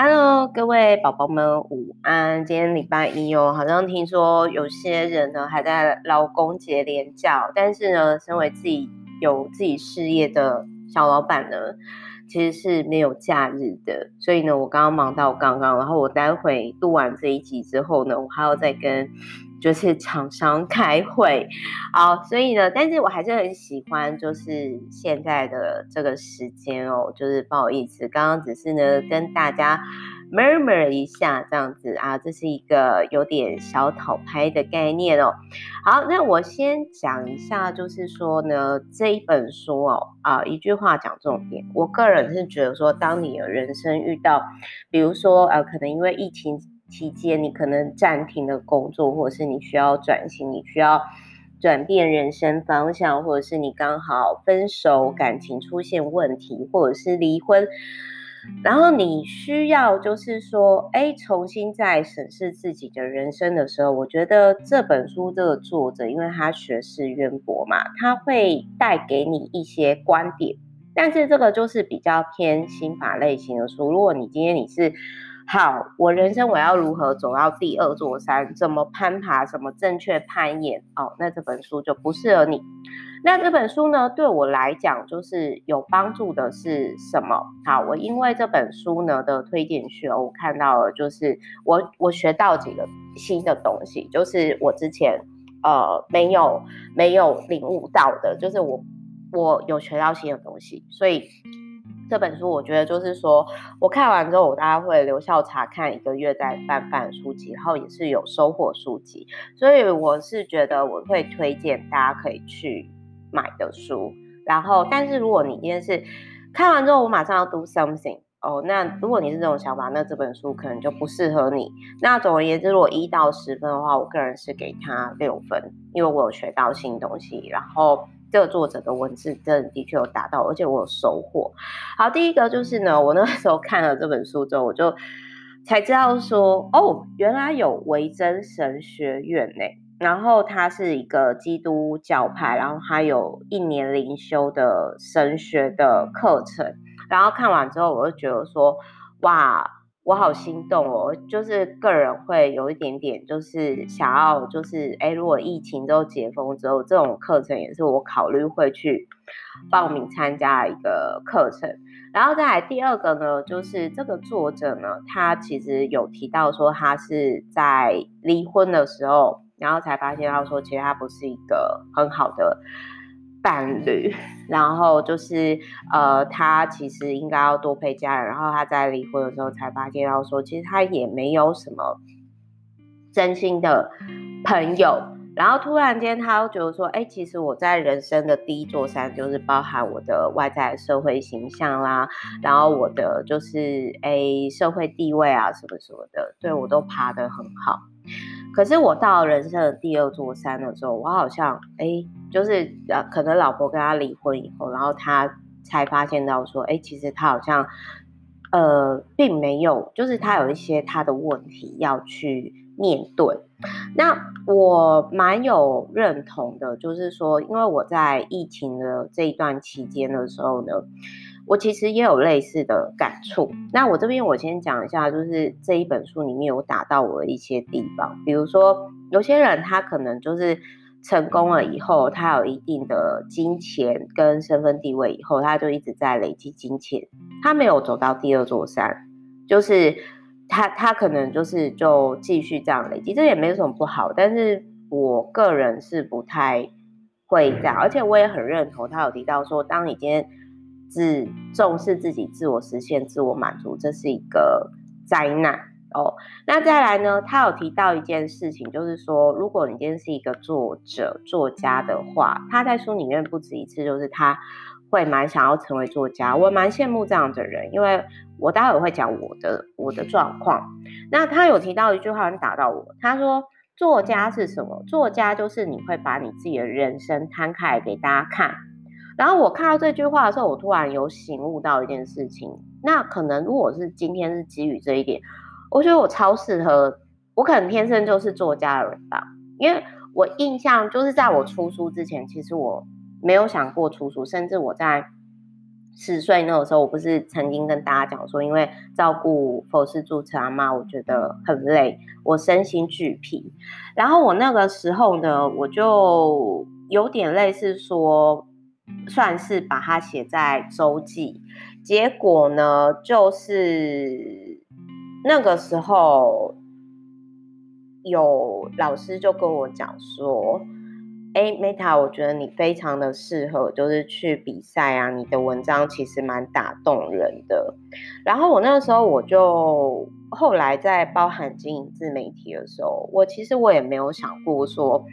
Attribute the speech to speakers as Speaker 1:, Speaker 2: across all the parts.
Speaker 1: Hello，各位宝宝们午安。今天礼拜一哦，好像听说有些人呢还在劳工节连假，但是呢，身为自己有自己事业的小老板呢，其实是没有假日的。所以呢，我刚刚忙到刚刚，然后我待会录完这一集之后呢，我还要再跟。就是厂商开会，好，所以呢，但是我还是很喜欢，就是现在的这个时间哦，就是不好意思，刚刚只是呢跟大家 murmur 一下这样子啊，这是一个有点小讨拍的概念哦。好，那我先讲一下，就是说呢，这一本书哦，啊，一句话讲重点，我个人是觉得说，当你的人生遇到，比如说呃，可能因为疫情。期间，你可能暂停的工作，或者是你需要转型，你需要转变人生方向，或者是你刚好分手，感情出现问题，或者是离婚，然后你需要就是说，哎，重新再审视自己的人生的时候，我觉得这本书这个作者，因为他学识渊博嘛，他会带给你一些观点，但是这个就是比较偏心法类型的书。如果你今天你是。好，我人生我要如何走到第二座山？怎么攀爬？怎么正确攀岩？哦，那这本书就不适合你。那这本书呢，对我来讲就是有帮助的是什么？好，我因为这本书呢的推荐序，我看到了，就是我我学到几个新的东西，就是我之前呃没有没有领悟到的，就是我我有学到新的东西，所以。这本书我觉得就是说，我看完之后，我大概会留校察看一个月再翻翻书籍，然后也是有收获书籍，所以我是觉得我会推荐大家可以去买的书。然后，但是如果你今天是看完之后，我马上要 do something 哦，那如果你是这种想法，那这本书可能就不适合你。那总而言之，如果一到十分的话，我个人是给他六分，因为我有学到新东西，然后。这个作者的文字真的的确有达到，而且我有收获。好，第一个就是呢，我那时候看了这本书之后，我就才知道说，哦，原来有维真神学院呢。然后它是一个基督教派，然后它有一年灵修的神学的课程。然后看完之后，我就觉得说，哇。我好心动哦，就是个人会有一点点，就是想要，就是哎，如果疫情都解封之后，这种课程也是我考虑会去报名参加一个课程。然后再来第二个呢，就是这个作者呢，他其实有提到说，他是在离婚的时候，然后才发现到说，其实他不是一个很好的。伴侣，然后就是呃，他其实应该要多陪家人。然后他在离婚的时候才发现到说，其实他也没有什么真心的朋友。然后突然间，他又觉得说，哎，其实我在人生的第一座山，就是包含我的外在社会形象啦，然后我的就是哎社会地位啊什么什么的，对我都爬得很好。可是我到人生的第二座山的时候，我好像哎，就是呃，可能老婆跟他离婚以后，然后他才发现到说，哎，其实他好像呃，并没有，就是他有一些他的问题要去面对。那我蛮有认同的，就是说，因为我在疫情的这一段期间的时候呢。我其实也有类似的感触。那我这边我先讲一下，就是这一本书里面有打到我的一些地方。比如说，有些人他可能就是成功了以后，他有一定的金钱跟身份地位以后，他就一直在累积金钱，他没有走到第二座山，就是他他可能就是就继续这样累积，这也没什么不好。但是我个人是不太会这样，而且我也很认同他有提到说，当你今天。只重视自己自我实现、自我满足，这是一个灾难哦。那再来呢？他有提到一件事情，就是说，如果你今天是一个作者、作家的话，他在书里面不止一次，就是他会蛮想要成为作家。我蛮羡慕这样的人，因为我待会会讲我的我的状况。那他有提到一句话，很打到我。他说：“作家是什么？作家就是你会把你自己的人生摊开来给大家看。”然后我看到这句话的时候，我突然有醒悟到一件事情。那可能如果是今天是基于这一点，我觉得我超适合，我可能天生就是作家的人吧。因为我印象就是在我出书之前，其实我没有想过出书，甚至我在十岁那个时候，我不是曾经跟大家讲说，因为照顾佛氏住持阿嬷，我觉得很累，我身心俱疲。然后我那个时候呢，我就有点类似说，算是把它写在周记。结果呢，就是那个时候有老师就跟我讲说。哎，Meta，我觉得你非常的适合，就是去比赛啊。你的文章其实蛮打动人的。然后我那个时候，我就后来在包含经营自媒体的时候，我其实我也没有想过说，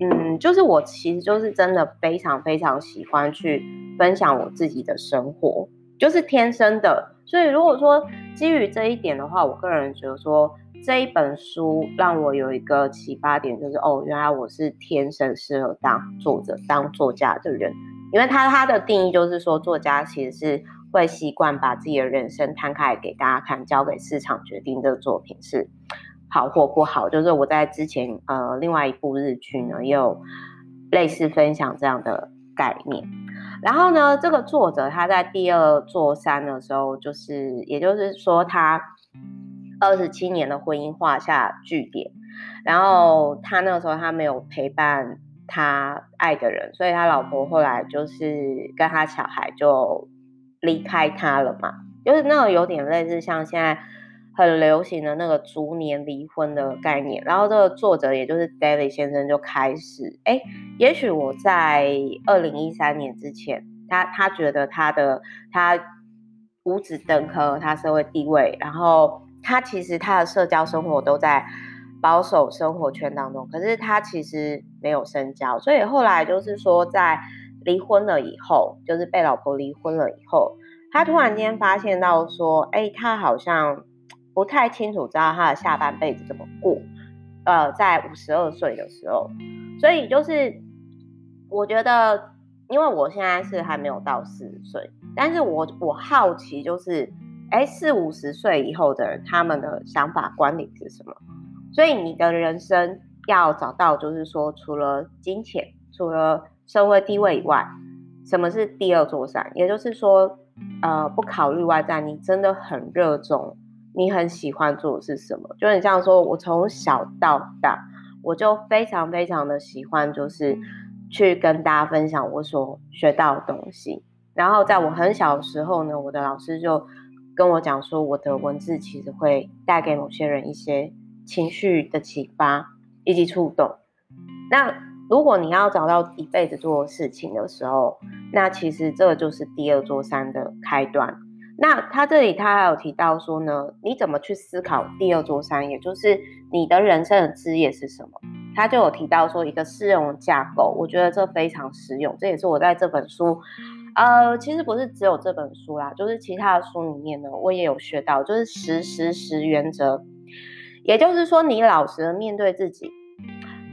Speaker 1: 嗯，就是我其实就是真的非常非常喜欢去分享我自己的生活，就是天生的。所以如果说基于这一点的话，我个人觉得说。这一本书让我有一个启发点，就是哦，原来我是天生适合当作者、当作家的人。因为他他的定义就是说，作家其实是会习惯把自己的人生摊开给大家看，交给市场决定这个作品是好或不好。就是我在之前呃另外一部日剧呢，也有类似分享这样的概念。然后呢，这个作者他在第二座山的时候，就是也就是说他。二十七年的婚姻画下句点，然后他那个时候他没有陪伴他爱的人，所以他老婆后来就是跟他小孩就离开他了嘛，就是那个有点类似像现在很流行的那个逐年离婚的概念。然后这个作者也就是 David 先生就开始，哎，也许我在二零一三年之前，他他觉得他的他五子登科，他社会地位，然后。他其实他的社交生活都在保守生活圈当中，可是他其实没有深交，所以后来就是说在离婚了以后，就是被老婆离婚了以后，他突然间发现到说，哎，他好像不太清楚知道他的下半辈子怎么过，呃，在五十二岁的时候，所以就是我觉得，因为我现在是还没有到四十岁，但是我我好奇就是。哎，四五十岁以后的人，他们的想法观点是什么？所以你的人生要找到，就是说，除了金钱，除了社会地位以外，什么是第二座山？也就是说，呃，不考虑外在，你真的很热衷，你很喜欢做的是什么？就很像说，我从小到大，我就非常非常的喜欢，就是去跟大家分享我所学到的东西。然后在我很小的时候呢，我的老师就。跟我讲说，我的文字其实会带给某些人一些情绪的启发以及触动。那如果你要找到一辈子做事情的时候，那其实这就是第二座山的开端。那他这里他还有提到说呢，你怎么去思考第二座山，也就是你的人生的志业是什么？他就有提到说一个适用的架构，我觉得这非常实用，这也是我在这本书。呃，其实不是只有这本书啦，就是其他的书里面呢，我也有学到，就是十十十原则。也就是说，你老实的面对自己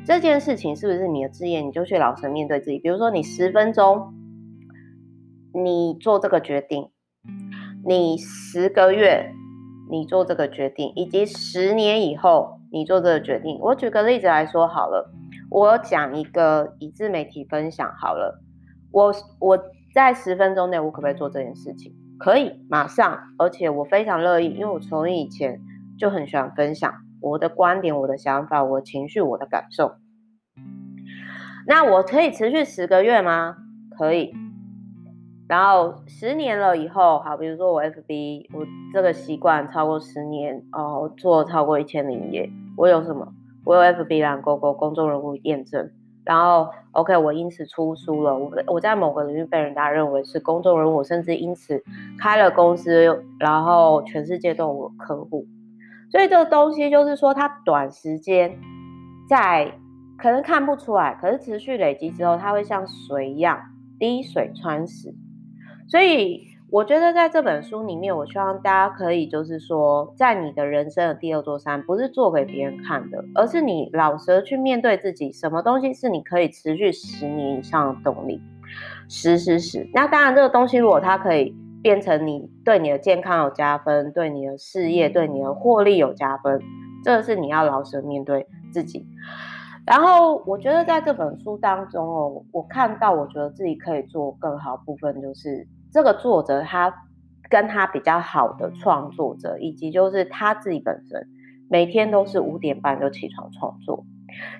Speaker 1: 这件事情是不是你的志业，你就去老实面对自己。比如说，你十分钟，你做这个决定；你十个月，你做这个决定；以及十年以后，你做这个决定。我举个例子来说好了，我讲一个以自媒体分享好了，我我。在十分钟内，我可不可以做这件事情？可以，马上，而且我非常乐意，因为我从以前就很喜欢分享我的观点、我的想法、我的情绪、我的感受。那我可以持续十个月吗？可以。然后十年了以后，好，比如说我 FB，我这个习惯超过十年哦，做超过一千零页，我有什么？我有 FB 蓝勾勾公众人物验证。然后，OK，我因此出书了。我我在某个领域被人家认为是公众人物，甚至因此开了公司，然后全世界都有我客户。所以这个东西就是说，它短时间在可能看不出来，可是持续累积之后，它会像水一样滴水穿石。所以。我觉得在这本书里面，我希望大家可以就是说，在你的人生的第二座山，不是做给别人看的，而是你老实去面对自己，什么东西是你可以持续十年以上的动力，十十十。那当然，这个东西如果它可以变成你对你的健康有加分，对你的事业、对你的获利有加分，这是你要老实面对自己。然后我觉得在这本书当中哦，我看到我觉得自己可以做更好部分，就是这个作者他跟他比较好的创作者，以及就是他自己本身，每天都是五点半就起床创作。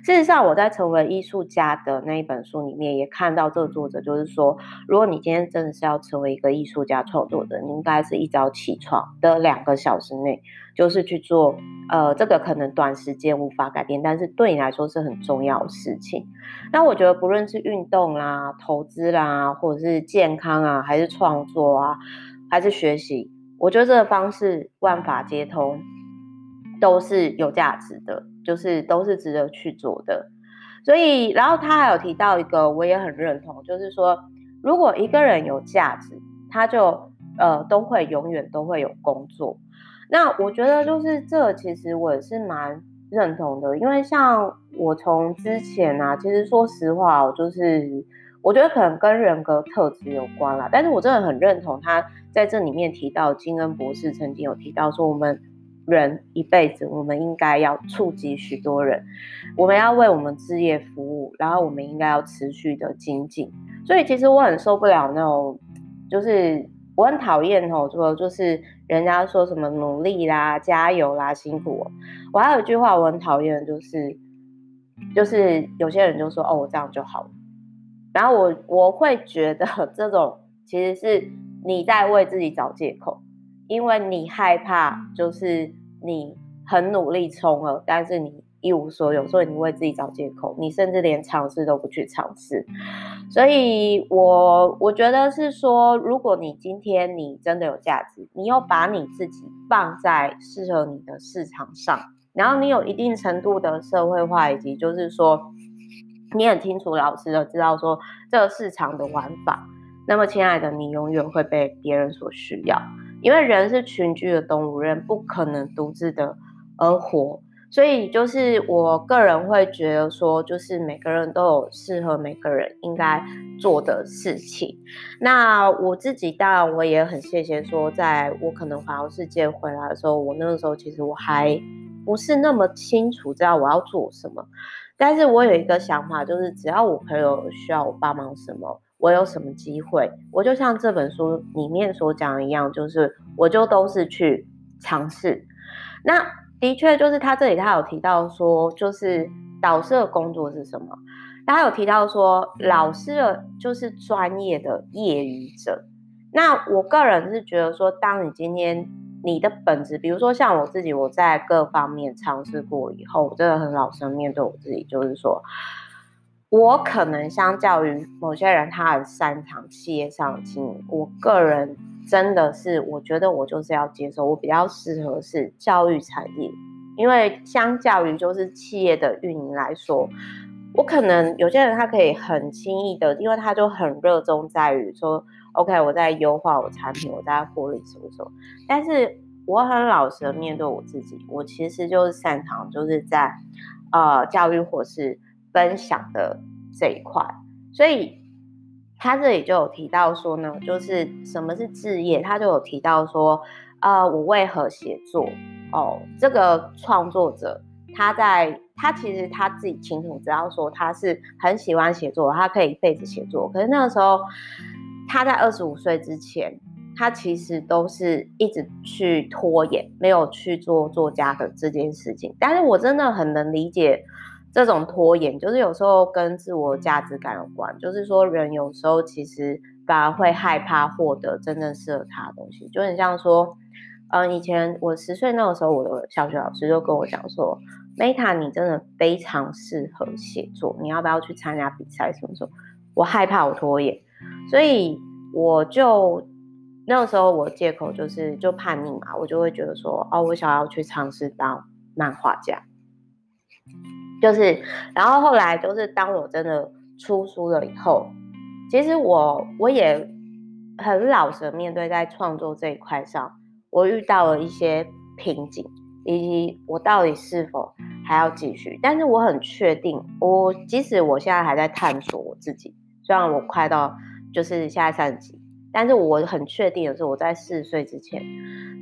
Speaker 1: 事实上，我在成为艺术家的那一本书里面也看到，这个作者就是说，如果你今天真的是要成为一个艺术家创作者，你应该是一早起床的两个小时内，就是去做，呃，这个可能短时间无法改变，但是对你来说是很重要的事情。那我觉得，不论是运动啦、投资啦，或者是健康啊，还是创作啊，还是学习，我觉得这个方式万法皆通，都是有价值的。就是都是值得去做的，所以，然后他还有提到一个，我也很认同，就是说，如果一个人有价值，他就呃都会永远都会有工作。那我觉得就是这，其实我也是蛮认同的，因为像我从之前啊，其实说实话，我就是我觉得可能跟人格特质有关啦，但是我真的很认同他在这里面提到，金恩博士曾经有提到说我们。人一辈子，我们应该要触及许多人，我们要为我们置业服务，然后我们应该要持续的精进。所以其实我很受不了那种，就是我很讨厌哦，说就是人家说什么努力啦、加油啦、辛苦。我还有一句话我很讨厌，就是就是有些人就说哦，我这样就好了，然后我我会觉得 这种其实是你在为自己找借口，因为你害怕就是。你很努力冲了，但是你一无所有，所以你为自己找借口，你甚至连尝试都不去尝试。所以我我觉得是说，如果你今天你真的有价值，你又把你自己放在适合你的市场上，然后你有一定程度的社会化，以及就是说你很清楚老实的知道说这个市场的玩法，那么亲爱的，你永远会被别人所需要。因为人是群居的动物，人不可能独自的而活，所以就是我个人会觉得说，就是每个人都有适合每个人应该做的事情。那我自己当然我也很谢谢说，在我可能环游世界回来的时候，我那个时候其实我还不是那么清楚知道我要做什么，但是我有一个想法，就是只要我朋友需要我帮忙什么。我有什么机会，我就像这本书里面所讲一样，就是我就都是去尝试。那的确就是他这里他有提到说，就是导师的工作是什么？他有提到说，老师的就是专业的业余者。那我个人是觉得说，当你今天你的本质，比如说像我自己，我在各方面尝试过以后，我真的很老实面对我自己，就是说。我可能相较于某些人，他很擅长企业上的经营。我个人真的是，我觉得我就是要接受，我比较适合是教育产业，因为相较于就是企业的运营来说，我可能有些人他可以很轻易的，因为他就很热衷在于说，OK，我在优化我产品，我在获利什么什么。但是我很老实的面对我自己，我其实就是擅长就是在呃教育或是。分享的这一块，所以他这里就有提到说呢，就是什么是置业，他就有提到说，呃，我为何写作？哦，这个创作者他在他其实他自己清楚知道说他是很喜欢写作，他可以一辈子写作。可是那个时候他在二十五岁之前，他其实都是一直去拖延，没有去做作家的这件事情。但是我真的很能理解。这种拖延就是有时候跟自我价值感有关，就是说人有时候其实反而会害怕获得真正适合他的东西，就很像说，嗯，以前我十岁那个时候，我的小学老师就跟我讲说，Meta，你真的非常适合写作，你要不要去参加比赛？什么时候？我害怕我拖延，所以我就那个时候我借口就是就叛逆嘛，我就会觉得说，哦，我想要去尝试当漫画家。就是，然后后来就是，当我真的出书了以后，其实我我也很老实面对，在创作这一块上，我遇到了一些瓶颈，以及我到底是否还要继续。但是我很确定，我即使我现在还在探索我自己，虽然我快到就是现在三十几，但是我很确定的是，我在四十岁之前，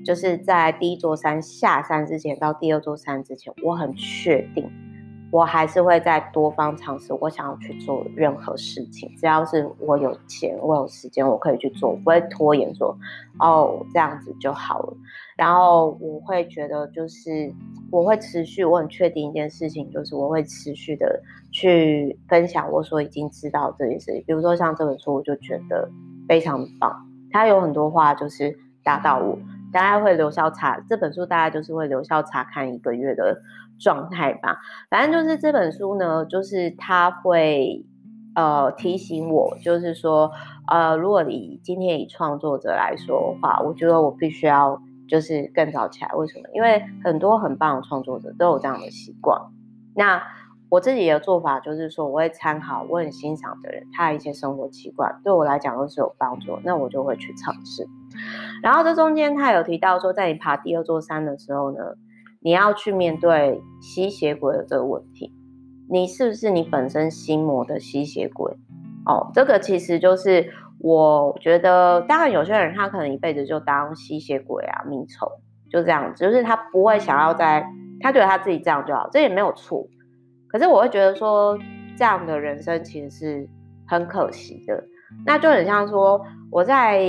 Speaker 1: 就是在第一座山下山之前到第二座山之前，我很确定。我还是会再多方尝试。我想要去做任何事情，只要是我有钱，我有时间，我可以去做，不会拖延说哦这样子就好了。然后我会觉得就是我会持续，我很确定一件事情，就是我会持续的去分享我所已经知道这件事情。比如说像这本书，我就觉得非常棒，它有很多话就是打到我。大概会留校查这本书，大概就是会留校查看一个月的状态吧。反正就是这本书呢，就是他会呃提醒我，就是说呃，如果你今天以创作者来说的话，我觉得我必须要就是更早起来。为什么？因为很多很棒的创作者都有这样的习惯。那我自己的做法就是说，我会参考我很欣赏的人他的一些生活习惯，对我来讲都是有帮助，那我就会去尝试。然后这中间他有提到说，在你爬第二座山的时候呢，你要去面对吸血鬼的这个问题，你是不是你本身心魔的吸血鬼？哦，这个其实就是我觉得，当然有些人他可能一辈子就当吸血鬼啊、迷虫，就这样子，就是他不会想要在，他觉得他自己这样就好，这也没有错。可是我会觉得说，这样的人生其实是很可惜的，那就很像说我在。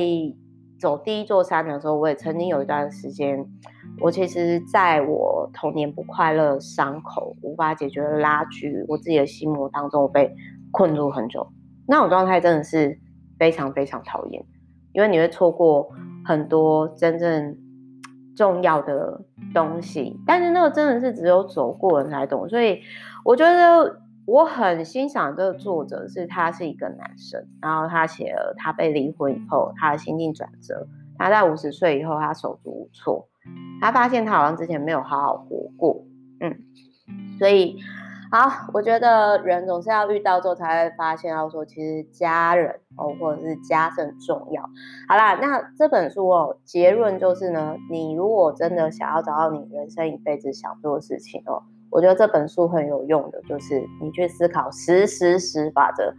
Speaker 1: 走第一座山的时候，我也曾经有一段时间，我其实在我童年不快乐伤口无法解决的拉锯，我自己的心魔当中，我被困住很久。那种状态真的是非常非常讨厌，因为你会错过很多真正重要的东西。但是那个真的是只有走过人才懂，所以我觉得。我很欣赏这个作者，是他是一个男生，然后他写了他被离婚以后他的心境转折，他在五十岁以后他手足无措，他发现他好像之前没有好好活过，嗯，所以好，我觉得人总是要遇到之后才会发现，要说其实家人哦或者是家是很重要。好啦，那这本书哦结论就是呢，你如果真的想要找到你人生一辈子想做的事情哦。我觉得这本书很有用的，就是你去思考十十十法则，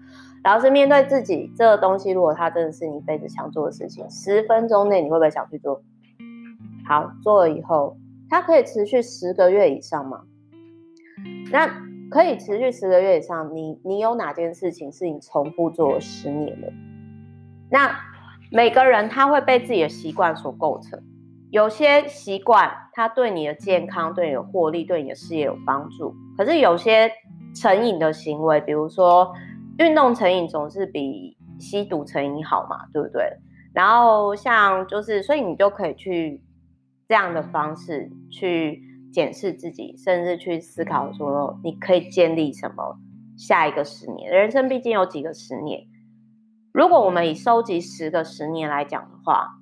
Speaker 1: 然后是面对自己这个东西。如果它真的是你一辈子想做的事情，十分钟内你会不会想去做？好，做了以后，它可以持续十个月以上吗？那可以持续十个月以上，你你有哪件事情是你重复做了十年的？那每个人他会被自己的习惯所构成。有些习惯，它对你的健康、对你的获利、对你的事业有帮助。可是有些成瘾的行为，比如说运动成瘾，总是比吸毒成瘾好嘛，对不对？然后像就是，所以你就可以去这样的方式去检视自己，甚至去思考说，你可以建立什么下一个十年。人生毕竟有几个十年，如果我们以收集十个十年来讲的话。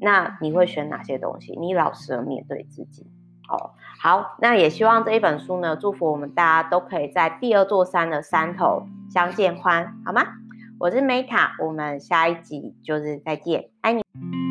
Speaker 1: 那你会选哪些东西？你老实的面对自己哦。好，那也希望这一本书呢，祝福我们大家都可以在第二座山的山头相见欢，好吗？我是 Meta，我们下一集就是再见，爱你。